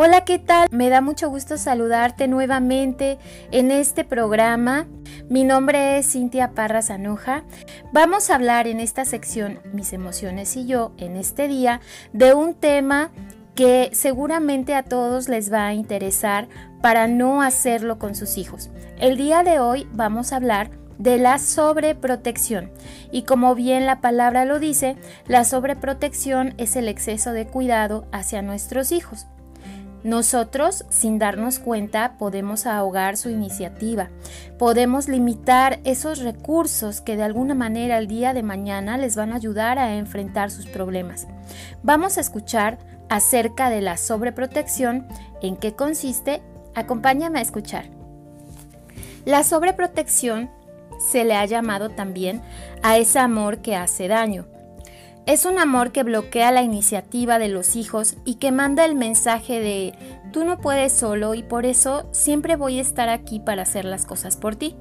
Hola, ¿qué tal? Me da mucho gusto saludarte nuevamente en este programa. Mi nombre es Cintia Parra Zanoja. Vamos a hablar en esta sección Mis emociones y yo en este día de un tema que seguramente a todos les va a interesar para no hacerlo con sus hijos. El día de hoy vamos a hablar de la sobreprotección. Y como bien la palabra lo dice, la sobreprotección es el exceso de cuidado hacia nuestros hijos. Nosotros, sin darnos cuenta, podemos ahogar su iniciativa, podemos limitar esos recursos que de alguna manera el día de mañana les van a ayudar a enfrentar sus problemas. Vamos a escuchar acerca de la sobreprotección, en qué consiste. Acompáñame a escuchar. La sobreprotección se le ha llamado también a ese amor que hace daño es un amor que bloquea la iniciativa de los hijos y que manda el mensaje de tú no puedes solo y por eso siempre voy a estar aquí para hacer las cosas por ti.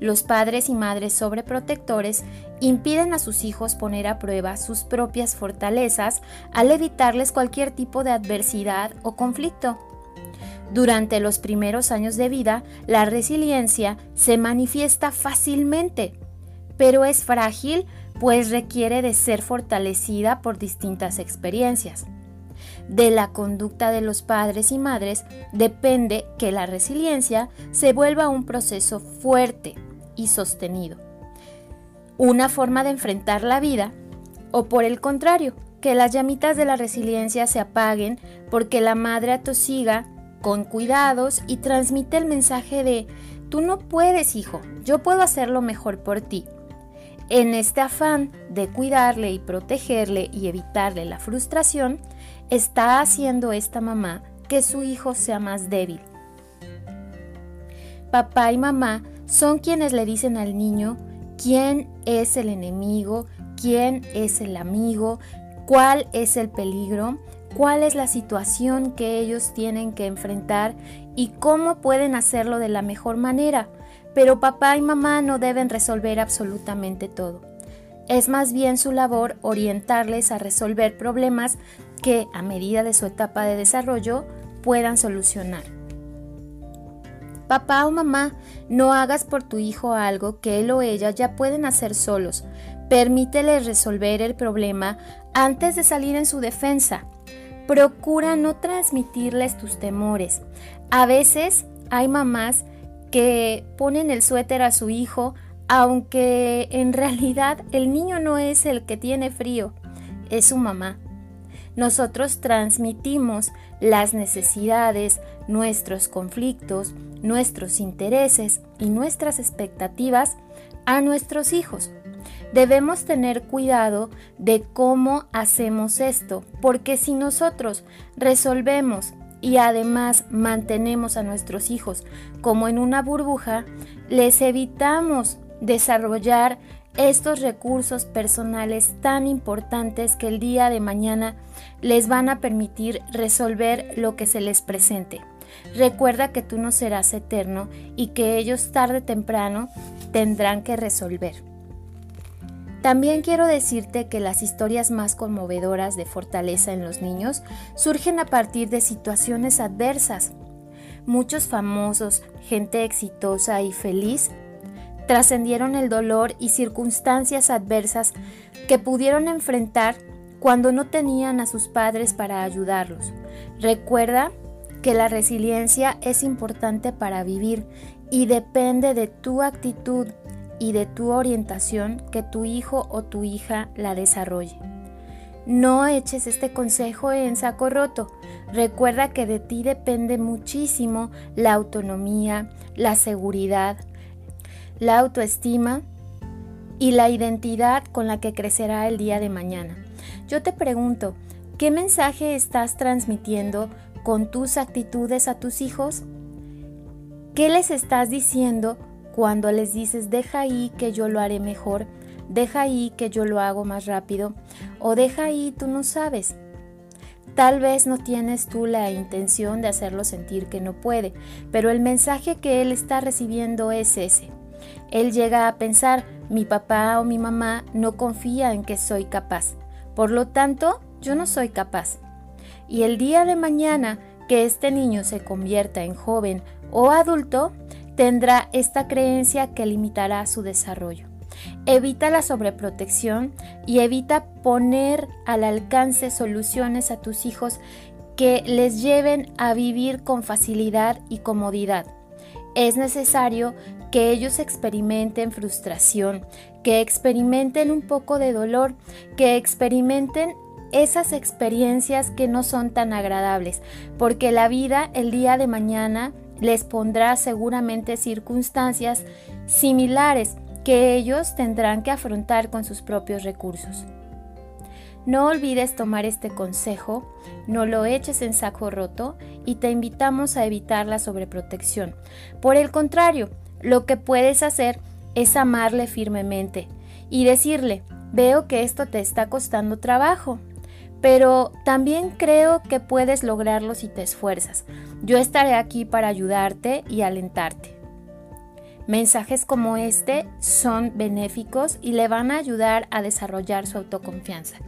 Los padres y madres sobreprotectores impiden a sus hijos poner a prueba sus propias fortalezas al evitarles cualquier tipo de adversidad o conflicto. Durante los primeros años de vida, la resiliencia se manifiesta fácilmente, pero es frágil pues requiere de ser fortalecida por distintas experiencias. De la conducta de los padres y madres depende que la resiliencia se vuelva un proceso fuerte y sostenido. Una forma de enfrentar la vida o por el contrario, que las llamitas de la resiliencia se apaguen porque la madre atosiga con cuidados y transmite el mensaje de tú no puedes hijo, yo puedo hacerlo mejor por ti. En este afán de cuidarle y protegerle y evitarle la frustración, está haciendo esta mamá que su hijo sea más débil. Papá y mamá son quienes le dicen al niño quién es el enemigo, quién es el amigo, cuál es el peligro, cuál es la situación que ellos tienen que enfrentar y cómo pueden hacerlo de la mejor manera pero papá y mamá no deben resolver absolutamente todo. Es más bien su labor orientarles a resolver problemas que, a medida de su etapa de desarrollo, puedan solucionar. Papá o mamá, no hagas por tu hijo algo que él o ella ya pueden hacer solos. Permíteles resolver el problema antes de salir en su defensa. Procura no transmitirles tus temores. A veces hay mamás que ponen el suéter a su hijo, aunque en realidad el niño no es el que tiene frío, es su mamá. Nosotros transmitimos las necesidades, nuestros conflictos, nuestros intereses y nuestras expectativas a nuestros hijos. Debemos tener cuidado de cómo hacemos esto, porque si nosotros resolvemos y además mantenemos a nuestros hijos como en una burbuja, les evitamos desarrollar estos recursos personales tan importantes que el día de mañana les van a permitir resolver lo que se les presente. Recuerda que tú no serás eterno y que ellos tarde o temprano tendrán que resolver. También quiero decirte que las historias más conmovedoras de fortaleza en los niños surgen a partir de situaciones adversas. Muchos famosos, gente exitosa y feliz, trascendieron el dolor y circunstancias adversas que pudieron enfrentar cuando no tenían a sus padres para ayudarlos. Recuerda que la resiliencia es importante para vivir y depende de tu actitud y de tu orientación que tu hijo o tu hija la desarrolle. No eches este consejo en saco roto. Recuerda que de ti depende muchísimo la autonomía, la seguridad, la autoestima y la identidad con la que crecerá el día de mañana. Yo te pregunto, ¿qué mensaje estás transmitiendo con tus actitudes a tus hijos? ¿Qué les estás diciendo cuando les dices, deja ahí que yo lo haré mejor, deja ahí que yo lo hago más rápido, o deja ahí tú no sabes. Tal vez no tienes tú la intención de hacerlo sentir que no puede, pero el mensaje que él está recibiendo es ese. Él llega a pensar, mi papá o mi mamá no confía en que soy capaz, por lo tanto, yo no soy capaz. Y el día de mañana que este niño se convierta en joven o adulto, tendrá esta creencia que limitará su desarrollo. Evita la sobreprotección y evita poner al alcance soluciones a tus hijos que les lleven a vivir con facilidad y comodidad. Es necesario que ellos experimenten frustración, que experimenten un poco de dolor, que experimenten esas experiencias que no son tan agradables, porque la vida el día de mañana les pondrá seguramente circunstancias similares que ellos tendrán que afrontar con sus propios recursos. No olvides tomar este consejo, no lo eches en saco roto y te invitamos a evitar la sobreprotección. Por el contrario, lo que puedes hacer es amarle firmemente y decirle, veo que esto te está costando trabajo, pero también creo que puedes lograrlo si te esfuerzas. Yo estaré aquí para ayudarte y alentarte. Mensajes como este son benéficos y le van a ayudar a desarrollar su autoconfianza.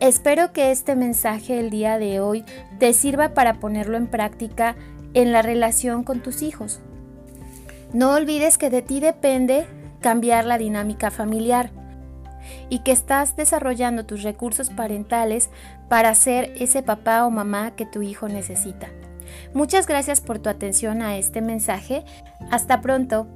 Espero que este mensaje el día de hoy te sirva para ponerlo en práctica en la relación con tus hijos. No olvides que de ti depende cambiar la dinámica familiar y que estás desarrollando tus recursos parentales para ser ese papá o mamá que tu hijo necesita. Muchas gracias por tu atención a este mensaje. Hasta pronto.